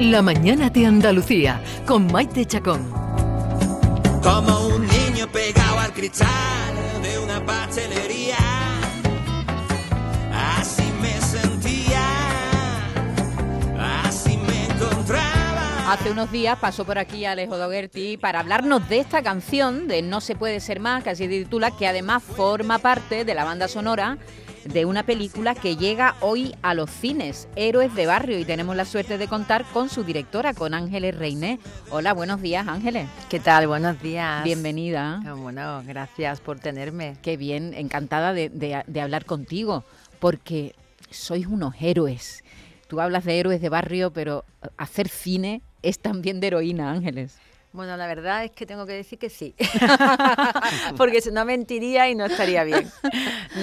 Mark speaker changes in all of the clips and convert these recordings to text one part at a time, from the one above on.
Speaker 1: La mañana de Andalucía con Maite Chacón.
Speaker 2: Como un niño pegado al cristal de una pastelería. Así me sentía, así me encontraba.
Speaker 3: Hace unos días pasó por aquí Alejo Dogerty para hablarnos de esta canción de No se puede ser más, que así se titula, que además forma parte de la banda sonora de una película que llega hoy a los cines, Héroes de Barrio, y tenemos la suerte de contar con su directora, con Ángeles Reiné. Hola, buenos días, Ángeles.
Speaker 4: ¿Qué tal? Buenos días.
Speaker 3: Bienvenida.
Speaker 4: Ah, Bueno, gracias por tenerme.
Speaker 3: Qué bien, encantada de, de- de hablar contigo, porque sois unos héroes. Tú hablas de héroes de barrio, pero hacer cine es también de heroína, Ángeles.
Speaker 4: Bueno, la verdad es que tengo que decir que sí, porque si no mentiría y no estaría bien.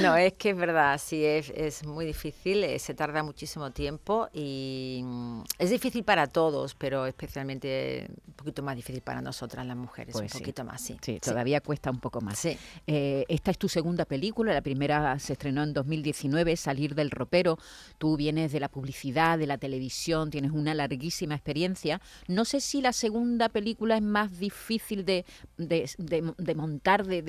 Speaker 4: No, es que es verdad, sí, es, es muy difícil, eh, se tarda muchísimo tiempo y mm, es difícil para todos, pero especialmente un poquito más difícil para nosotras las mujeres,
Speaker 3: Pues sí.
Speaker 4: un poquito más, sí.
Speaker 3: Sí, todavía cuesta un poco más.
Speaker 4: Sí.
Speaker 3: Eh, esta es tu segunda película, la primera se estrenó en 2019, Salir del ropero. Tú vienes de la publicidad, de la televisión, tienes una larguísima experiencia. No sé si la segunda película es más difícil de, de- de- de montar, de,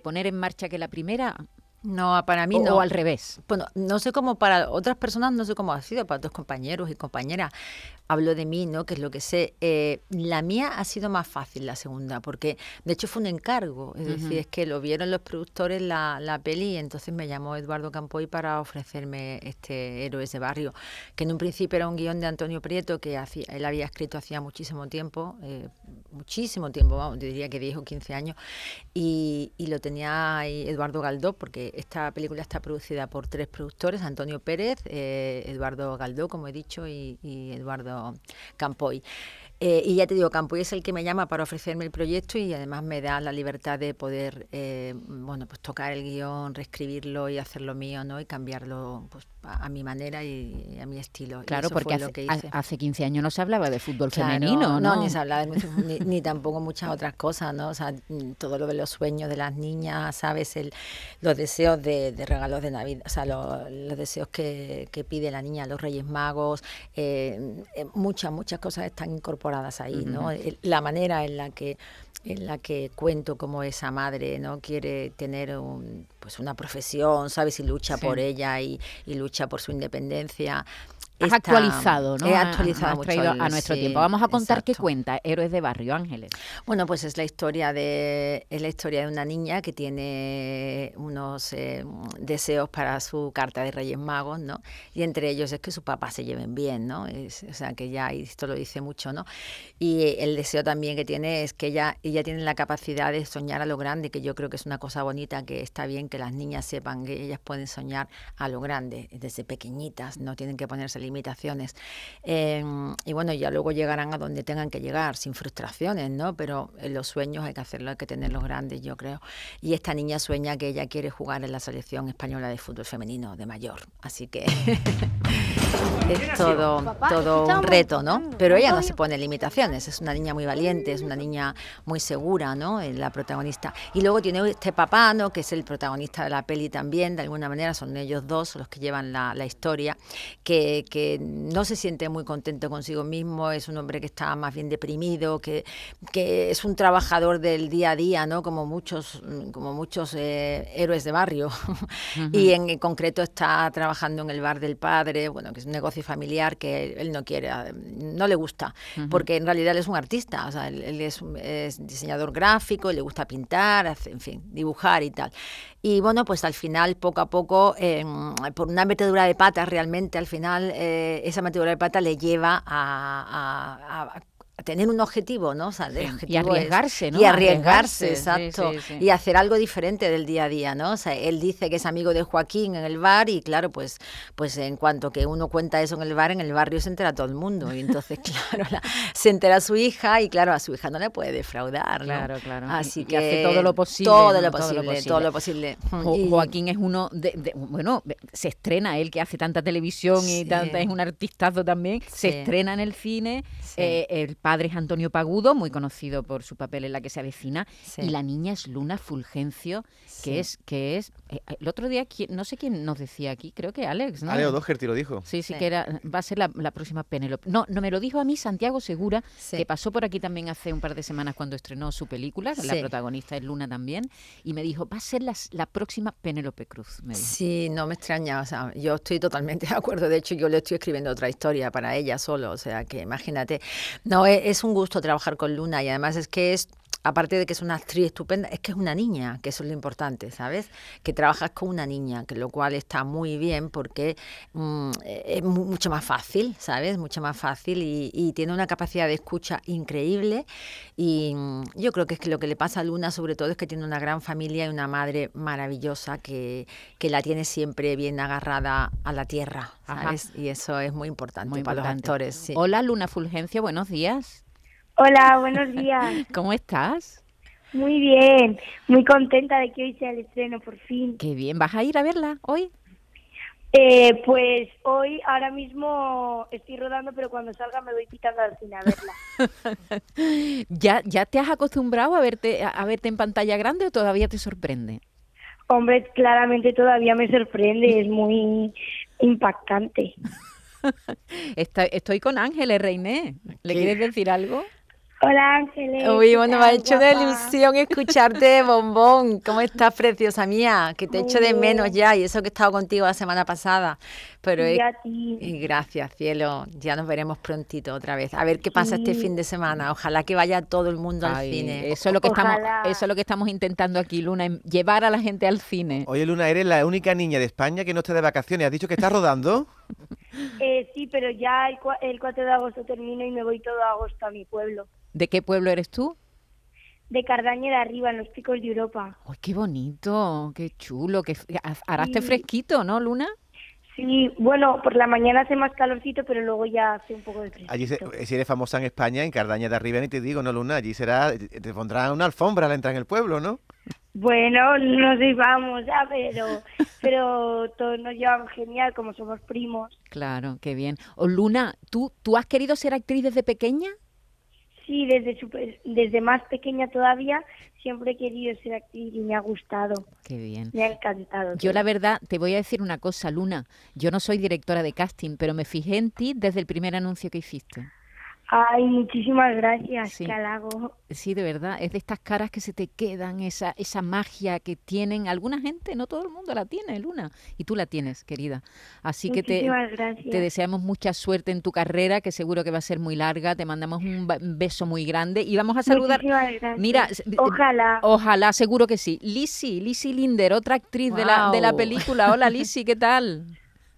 Speaker 3: poner en marcha que la primera,
Speaker 4: No, para mí
Speaker 3: o,
Speaker 4: no.
Speaker 3: o al revés.
Speaker 4: Bueno, no sé cómo para otras personas, no sé cómo ha sido, para otros compañeros y compañeras. Hablo de mí, ¿no? Que es lo que sé. Eh, la mía ha sido más fácil, la segunda, porque de hecho fue un encargo. Es decir, es que lo vieron los productores la, la peli y entonces me llamó Eduardo Campoy para ofrecerme este Héroes de Barrio, que en un principio era un guion de Antonio Prieto que hacía, él había escrito hacía muchísimo tiempo, eh, muchísimo tiempo, vamos, yo diría que 10 o 15 años, y, y lo tenía ahí Eduardo Galdó, porque esta película está producida por tres productores, Antonio Pérez, eh, Eduardo Galdó, como he dicho, y, y Eduardo Campoy. Eh, y ya te digo, Campoy es el que me llama para ofrecerme el proyecto y además me da la libertad de poder, eh, bueno, pues tocar el guion, reescribirlo y hacerlo mío, ¿no? Y cambiarlo pues, a, a mi manera y a mi estilo.
Speaker 3: Claro, porque
Speaker 4: lo
Speaker 3: hace,
Speaker 4: que
Speaker 3: hace 15 años no se hablaba de fútbol
Speaker 4: Claro,
Speaker 3: femenino, ¿no?
Speaker 4: ni se hablaba de mucho- ni, ni tampoco muchas otras cosas, ¿no? O sea, todo lo de los sueños de las niñas, ¿sabes? El, los deseos de, de regalos de Navidad, o sea, lo- los deseos que, que pide la niña a los Reyes Magos, eh, muchas, muchas cosas están incorporadas ahí, ¿no? El- La manera en la que en la que cuento cómo esa madre no quiere tener un, pues una profesión, ¿sabes? Y lucha
Speaker 3: Sí.
Speaker 4: por ella y, y lucha por su independencia.
Speaker 3: Has
Speaker 4: Está-
Speaker 3: actualizado, ¿no?
Speaker 4: He
Speaker 3: Ha-
Speaker 4: actualizado mucho
Speaker 3: traído
Speaker 4: el-
Speaker 3: a nuestro
Speaker 4: sí,
Speaker 3: tiempo. Vamos a contar qué
Speaker 4: exacto.
Speaker 3: cuenta Héroes de Barrio, Ángeles.
Speaker 4: Bueno, pues es la historia de es la historia de una niña que tiene unos eh, deseos para su carta de Reyes Magos, ¿no? Y entre ellos es que sus papás se lleven bien, ¿no? Es- o sea, que ya esto lo dice mucho, ¿no? Y el deseo también que tiene es que ella ella tiene la capacidad de soñar a lo grande, que yo creo que es una cosa bonita, que está bien que las niñas sepan que ellas pueden soñar a lo grande desde pequeñitas, no tienen que ponerse limitaciones. Eh, y bueno, ya luego llegarán a donde tengan que llegar, sin frustraciones, ¿no? Pero en los sueños hay que hacerlo, hay que tenerlos grandes, yo creo. Y esta niña sueña que ella quiere jugar en la selección española de fútbol femenino de mayor. Así que es todo, todo un reto, ¿no? Pero ella no se pone limitaciones, es una niña muy valiente, es una niña muy segura, ¿no? Es la protagonista. Y luego tiene este papá, ¿no? Que es el protagonista de la peli también, de alguna manera son ellos dos los que llevan la, la historia, que, que no se siente muy contento consigo mismo, es un hombre que está más bien deprimido, que, que es un trabajador del día a día, ¿no? Como muchos, como muchos eh, héroes de barrio. Y en, concreto está trabajando en el bar del padre, bueno, que es un negocio familiar que él no quiere, eh, no le gusta, porque en realidad él es un artista, o sea, él, él es, es diseñador gráfico, le gusta pintar, hace- en fin, dibujar y tal. Y bueno, pues al final, poco a poco, eh, por una metedura de patas, realmente al final, eh, esa metedura de patas le lleva a, a- a- a tener un objetivo, ¿no? O sea,
Speaker 3: y
Speaker 4: es-
Speaker 3: arriesgarse, ¿no?
Speaker 4: Y arriesgarse,
Speaker 3: Arriesgarse,
Speaker 4: exacto.
Speaker 3: sí, sí.
Speaker 4: Y hacer algo diferente del día a día, ¿no? O sea, él dice que es amigo de Joaquín en el bar y claro, pues, pues en cuanto que uno cuenta eso en el bar, en el barrio se entera todo el mundo. Y entonces, claro, la- se entera su hija y claro, a su hija no le puede defraudar, ¿no?
Speaker 3: Claro, claro.
Speaker 4: Así
Speaker 3: Y-
Speaker 4: que
Speaker 3: hace todo lo posible,
Speaker 4: Todo,
Speaker 3: ¿no?
Speaker 4: lo
Speaker 3: Todo lo
Speaker 4: posible, todo lo posible.
Speaker 3: Jo-
Speaker 4: Y-
Speaker 3: Joaquín es uno de, de- bueno, se estrena él que hace tanta televisión y tanta, es un artistazo también, se estrena en el cine, eh, el padre es Antonio Pagudo, muy conocido por su papel en La que se avecina,
Speaker 4: Sí.
Speaker 3: y la niña es Luna Fulgencio,
Speaker 4: Sí.
Speaker 3: que es que es eh, el otro día quién- no sé quién nos decía aquí, creo que Alex, ¿no?
Speaker 5: Aleo Doherty lo dijo.
Speaker 3: Sí, sí,
Speaker 4: Sí.
Speaker 3: que era, va a ser la, la próxima Penélope. No, no me lo dijo a mí Santiago Segura,
Speaker 4: Sí.
Speaker 3: que pasó por aquí también hace un par de semanas cuando estrenó su película, la protagonista es Luna también, y me dijo, va a ser las- la próxima Penélope Cruz. Me dijo.
Speaker 4: Sí, no me extraña, o sea, yo estoy totalmente de acuerdo, de hecho yo le estoy escribiendo otra historia para ella solo, o sea, que imagínate, no, e- es, un gusto trabajar con Luna y además es que es, aparte de que es una actriz estupenda, es que es una niña, que eso es lo importante, ¿sabes? Que trabajas con una niña, que lo cual está muy bien porque mm, eh, es mu- mucho más fácil, ¿sabes? Mucho más fácil y, y tiene una capacidad de escucha increíble y mm, yo creo que es que lo que le pasa a Luna sobre todo es que tiene una gran familia y una madre maravillosa que, que la tiene siempre bien agarrada a la tierra,
Speaker 3: Ajá.
Speaker 4: ¿sabes? Y eso es muy importante
Speaker 3: Muy
Speaker 4: para
Speaker 3: importante.
Speaker 4: los actores. sí.
Speaker 3: Hola Luna Fulgencio, buenos días.
Speaker 6: Hola, buenos días.
Speaker 3: ¿Cómo estás?
Speaker 6: Muy bien, muy contenta de que hoy sea el estreno por fin.
Speaker 3: Qué bien, ¿vas a ir a verla hoy?
Speaker 6: Eh, pues hoy, ahora mismo estoy rodando, pero cuando salga me voy pitando al cine a verla.
Speaker 3: ¿Ya, ¿Ya te has acostumbrado a verte, a, a verte en pantalla grande o todavía te sorprende?
Speaker 6: Hombre, claramente todavía me sorprende, es muy impactante.
Speaker 3: Está- estoy con Ángeles Reiné. ¿Le
Speaker 4: ¿Qué?
Speaker 3: quieres decir algo?
Speaker 6: Hola Ángeles.
Speaker 4: Uy,
Speaker 6: ¿qué
Speaker 4: bueno, me ha hecho una
Speaker 6: guapa?
Speaker 4: ilusión escucharte, bombón. ¿Cómo estás, preciosa mía? Que te
Speaker 6: Muy
Speaker 4: echo de menos ya y eso que he estado contigo la semana pasada. Pero
Speaker 6: Y
Speaker 4: es-
Speaker 6: a ti.
Speaker 4: y gracias, cielo. Ya nos veremos prontito otra vez. A ver qué pasa este
Speaker 6: Sí.
Speaker 4: fin de semana. Ojalá que vaya todo el mundo al
Speaker 3: Ay,
Speaker 4: cine.
Speaker 3: Eso es lo que estamos, eso es lo que estamos intentando aquí, Luna, llevar a la gente al cine.
Speaker 5: Oye, Luna, eres la única niña de España que no está de vacaciones. ¿Has dicho que estás rodando?
Speaker 6: Eh, sí, pero ya el, cua- el 4 de agosto termino y me voy todo agosto a mi pueblo.
Speaker 3: ¿De qué pueblo eres tú?
Speaker 6: De Cardaña de arriba, en los picos de Europa.
Speaker 3: ¡Ay, qué bonito! ¡Qué chulo! Que harás
Speaker 6: Sí.
Speaker 3: fresquito, ¿no, Luna?
Speaker 6: Sí, bueno, por la mañana hace más calorcito, pero luego ya hace un poco de fresco.
Speaker 5: Allí, se- si eres famosa en España, en Cardaña de arriba, ni te digo, ¿no, Luna? Allí será, te pondrán una alfombra al entrar en el pueblo, ¿no?
Speaker 6: Bueno, no sé, vamos, ya, pero, pero todos nos llevan genial, como somos primos.
Speaker 3: Claro, qué bien. O Luna, ¿tú, ¿tú has querido ser actriz desde pequeña?
Speaker 6: Sí, desde, super- desde más pequeña todavía siempre he querido ser actriz y me ha gustado,
Speaker 3: Qué bien.
Speaker 6: me ha encantado.
Speaker 3: Yo la verdad te voy a decir una cosa, Luna. Yo no soy directora de casting, pero me fijé en ti desde el primer anuncio que hiciste.
Speaker 6: Ay, muchísimas gracias,
Speaker 3: Sí.
Speaker 6: qué halago.
Speaker 3: Sí, de verdad, es de estas caras que se te quedan, esa, esa magia que tienen. Alguna gente, no todo el mundo la tiene, Luna. Y tú la tienes, querida. Así que te,
Speaker 6: gracias.
Speaker 3: te deseamos mucha suerte en tu carrera, que seguro que va a ser muy larga. Te mandamos un beso muy grande y vamos a saludar.
Speaker 6: Muchísimas gracias.
Speaker 3: Mira,
Speaker 6: ojalá.
Speaker 3: Ojalá, seguro que sí. Lizzy, Lizzy Linder, otra actriz de, la, de la película. Hola, Lizzy, ¿qué tal?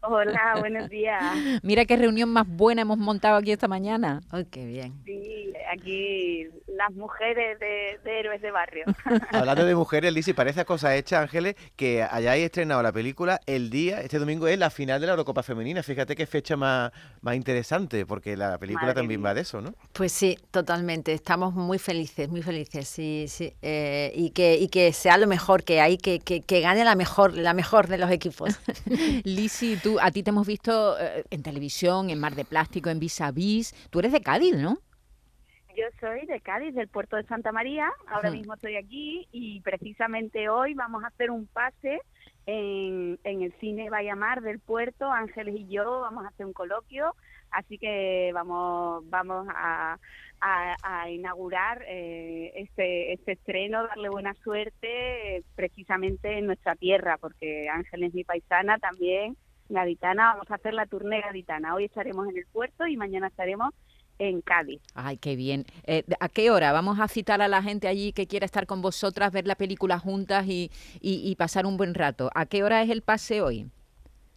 Speaker 7: Hola, buenos días.
Speaker 3: Mira qué reunión más buena hemos montado aquí esta mañana.
Speaker 4: Ay, qué bien.
Speaker 7: Sí, aquí las mujeres de, de héroes de barrio.
Speaker 5: Hablando de mujeres, Lisi, parece cosa hecha, Ángeles, que hayáis estrenado la película el día, este domingo es la final de la Eurocopa Femenina. Fíjate qué fecha más, más interesante, porque la película
Speaker 7: Madre
Speaker 5: también
Speaker 7: mía.
Speaker 5: va de eso, ¿no?
Speaker 4: Pues sí, totalmente. Estamos muy felices, muy felices, sí, sí. Eh, y que y que sea lo mejor que hay, que, que, que gane la mejor, la mejor de los equipos.
Speaker 3: Lisi, tú, a ti te hemos visto eh, en televisión, en Mar de Plástico, en Vis a Vis. Tú eres de Cádiz, ¿no?
Speaker 7: Yo soy de Cádiz, del puerto de Santa María. Ahora mismo estoy aquí y precisamente hoy vamos a hacer un pase en, en el cine Bayamar del puerto. Ángeles y yo vamos a hacer un coloquio. Así que vamos vamos a, a- a inaugurar eh, este, este estreno, darle buena suerte eh, precisamente en nuestra tierra, porque Ángeles es mi paisana también, gaditana. Vamos a hacer la tournée gaditana. Hoy estaremos en el puerto y mañana estaremos en Cádiz.
Speaker 3: Ay, qué bien. Eh, ¿A qué hora? Vamos a citar a la gente allí que quiera estar con vosotras, ver la película juntas y, y- y pasar un buen rato. ¿A qué hora es el pase hoy?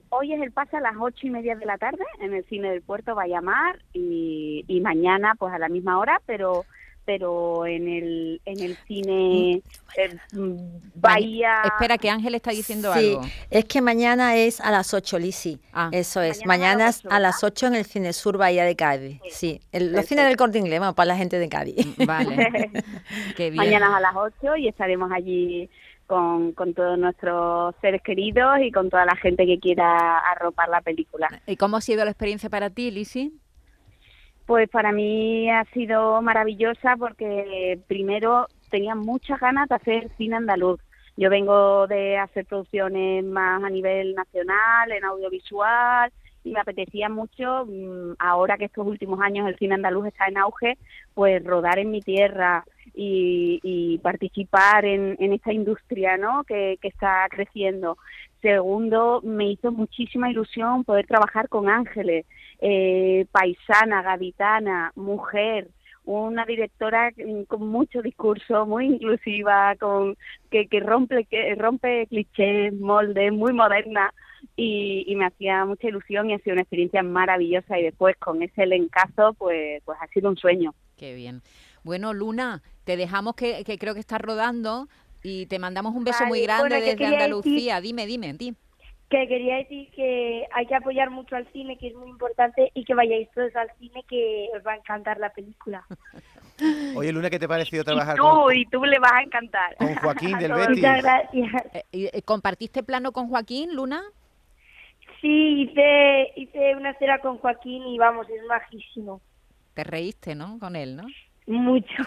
Speaker 7: Hoy es el pase a las ocho y media de la tarde en el cine del puerto Bayamar y, y mañana pues a la misma hora, pero pero en el en el cine eh, mm, Bahía.
Speaker 3: Espera, que Ángel está diciendo
Speaker 4: sí,
Speaker 3: algo.
Speaker 4: es que mañana es a las 8, Lisi.
Speaker 3: Ah.
Speaker 4: Eso es.
Speaker 7: Mañana
Speaker 4: Mañana
Speaker 7: a
Speaker 4: es
Speaker 7: las
Speaker 4: a
Speaker 7: ocho,
Speaker 4: las 8 en el Cine Sur Bahía de Cádiz. Sí, el- los cines del Corte Inglés, vamos, para la gente de Cádiz.
Speaker 3: Vale. qué bien.
Speaker 7: Mañana a las ocho y estaremos allí con, con todos nuestros seres queridos y con toda la gente que quiera arropar la película.
Speaker 3: ¿Y cómo ha sido la experiencia para ti, Lisi?
Speaker 7: Pues para mí ha sido maravillosa porque primero tenía muchas ganas de hacer cine andaluz. Yo vengo de hacer producciones más a nivel nacional, en audiovisual, y me apetecía mucho, mm, ahora que estos últimos años el cine andaluz está en auge, pues rodar en mi tierra y, y participar en, en esta industria ¿no? que, está creciendo. Segundo, me hizo muchísima ilusión poder trabajar con Ángeles, eh, paisana, gaditana, mujer, una directora con mucho discurso, muy inclusiva, con que, que rompe que rompe clichés, moldes, muy moderna y, y me hacía mucha ilusión y ha sido una experiencia maravillosa y después con ese elencazo pues pues ha sido un sueño.
Speaker 3: Qué bien. Bueno, Luna, te dejamos que, que creo que estás rodando y te mandamos un beso muy
Speaker 6: Vale,
Speaker 3: grande
Speaker 6: bueno,
Speaker 3: desde Andalucía. Dime, dime, di.
Speaker 6: Que quería decir que hay que apoyar mucho al cine, que es muy importante, y que vayáis todos al cine, que os va a encantar la película.
Speaker 5: Oye, Luna, ¿qué te ha parecido
Speaker 7: Y
Speaker 5: trabajar
Speaker 7: tú,
Speaker 5: con,
Speaker 7: y tú le vas a encantar.
Speaker 5: con Joaquín del Betis?
Speaker 6: Muchas gracias.
Speaker 3: Eh, eh, ¿Compartiste plano con Joaquín, Luna?
Speaker 6: Sí, hice, hice una cena con Joaquín y vamos, es majísimo.
Speaker 3: Te reíste, ¿no? Con él, ¿no?
Speaker 6: Mucho.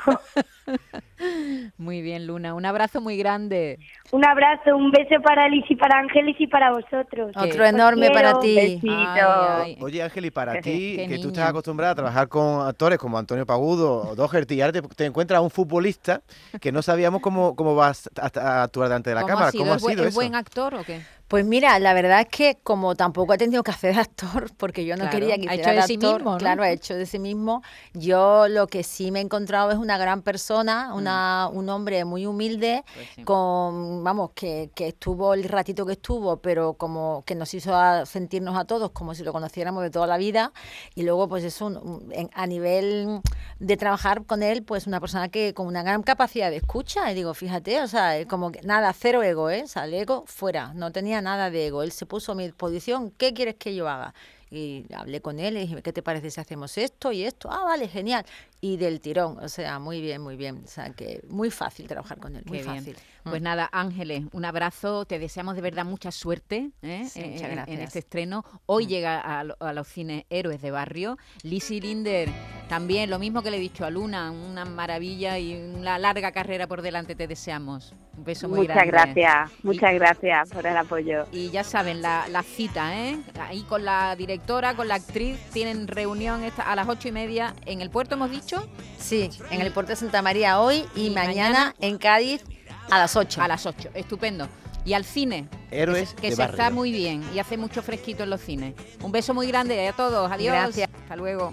Speaker 3: Muy bien, Luna. Un abrazo muy grande.
Speaker 6: Un abrazo, un beso para Liz y para Ángeles y para vosotros.
Speaker 4: Otro
Speaker 6: Os
Speaker 4: enorme para ti.
Speaker 7: Besito.
Speaker 3: Ay, ay.
Speaker 5: Oye, Ángel, y para ti, que tú
Speaker 3: niña.
Speaker 5: estás acostumbrada a trabajar con actores como Antonio Pagudo o Doherty, y ahora te, te encuentras a un futbolista que no sabíamos cómo, cómo vas a, a actuar delante de la
Speaker 3: ¿Cómo
Speaker 5: cámara.
Speaker 3: ha sido?
Speaker 5: ¿Cómo ha
Speaker 3: ¿Es,
Speaker 5: sido
Speaker 3: es
Speaker 5: eso?
Speaker 3: buen actor o qué?
Speaker 4: Pues mira, la verdad es que como tampoco ha tenido que hacer de actor, porque yo no
Speaker 3: Claro,
Speaker 4: quería que
Speaker 3: ha
Speaker 4: hiciera
Speaker 3: hecho de
Speaker 4: de
Speaker 3: sí mismo, ¿no?
Speaker 4: claro, ha hecho de sí mismo. Yo lo que sí me he encontrado es una gran persona, una, un hombre muy humilde,
Speaker 3: Mm. Pues sí.
Speaker 4: con, vamos, que, que estuvo el ratito que estuvo, pero como que nos hizo a- sentirnos a todos como si lo conociéramos de toda la vida. Y luego, pues eso, un- en- a nivel de trabajar con él, pues una persona que con una gran capacidad de escucha, y digo, fíjate, o sea, es como que nada, cero ego, ¿eh? O sea, el ego fuera, no tenía nada de ego. Él se puso a mi disposición, ¿qué quieres que yo haga? Y hablé con él y dije, ¿qué te parece si hacemos esto y esto? Ah, vale, genial. Y del tirón, o sea, muy bien, muy bien. O sea, que muy fácil trabajar con él, muy
Speaker 3: Qué bien.
Speaker 4: fácil.
Speaker 3: Pues
Speaker 4: Mm.
Speaker 3: nada, Ángeles, un abrazo. Te deseamos de verdad mucha suerte ¿eh?
Speaker 4: Sí,
Speaker 3: en- en- este estreno. Hoy
Speaker 4: Mm.
Speaker 3: llega a, a los cines Héroes de Barrio. Lizzie Linder, también lo mismo que le he dicho a Luna, una maravilla y una larga carrera por delante te deseamos. Un beso muy
Speaker 7: Muchas
Speaker 3: grande.
Speaker 7: gracias, muchas gracias por el apoyo.
Speaker 3: Y ya saben, la, la cita, ¿eh? Ahí con la directora, con la actriz, tienen reunión esta, a las ocho y media en el puerto, hemos dicho,
Speaker 4: Sí, en el puerto de Santa María hoy y,
Speaker 3: Y
Speaker 4: mañana,
Speaker 3: mañana
Speaker 4: en Cádiz a las 8.
Speaker 3: a las ocho. Estupendo. Y al cine,
Speaker 5: Héroes
Speaker 3: que
Speaker 5: de
Speaker 3: se
Speaker 5: barrio.
Speaker 3: está muy bien y hace mucho fresquito en los cines. Un beso muy grande a todos. Adiós.
Speaker 4: Gracias.
Speaker 3: Hasta luego.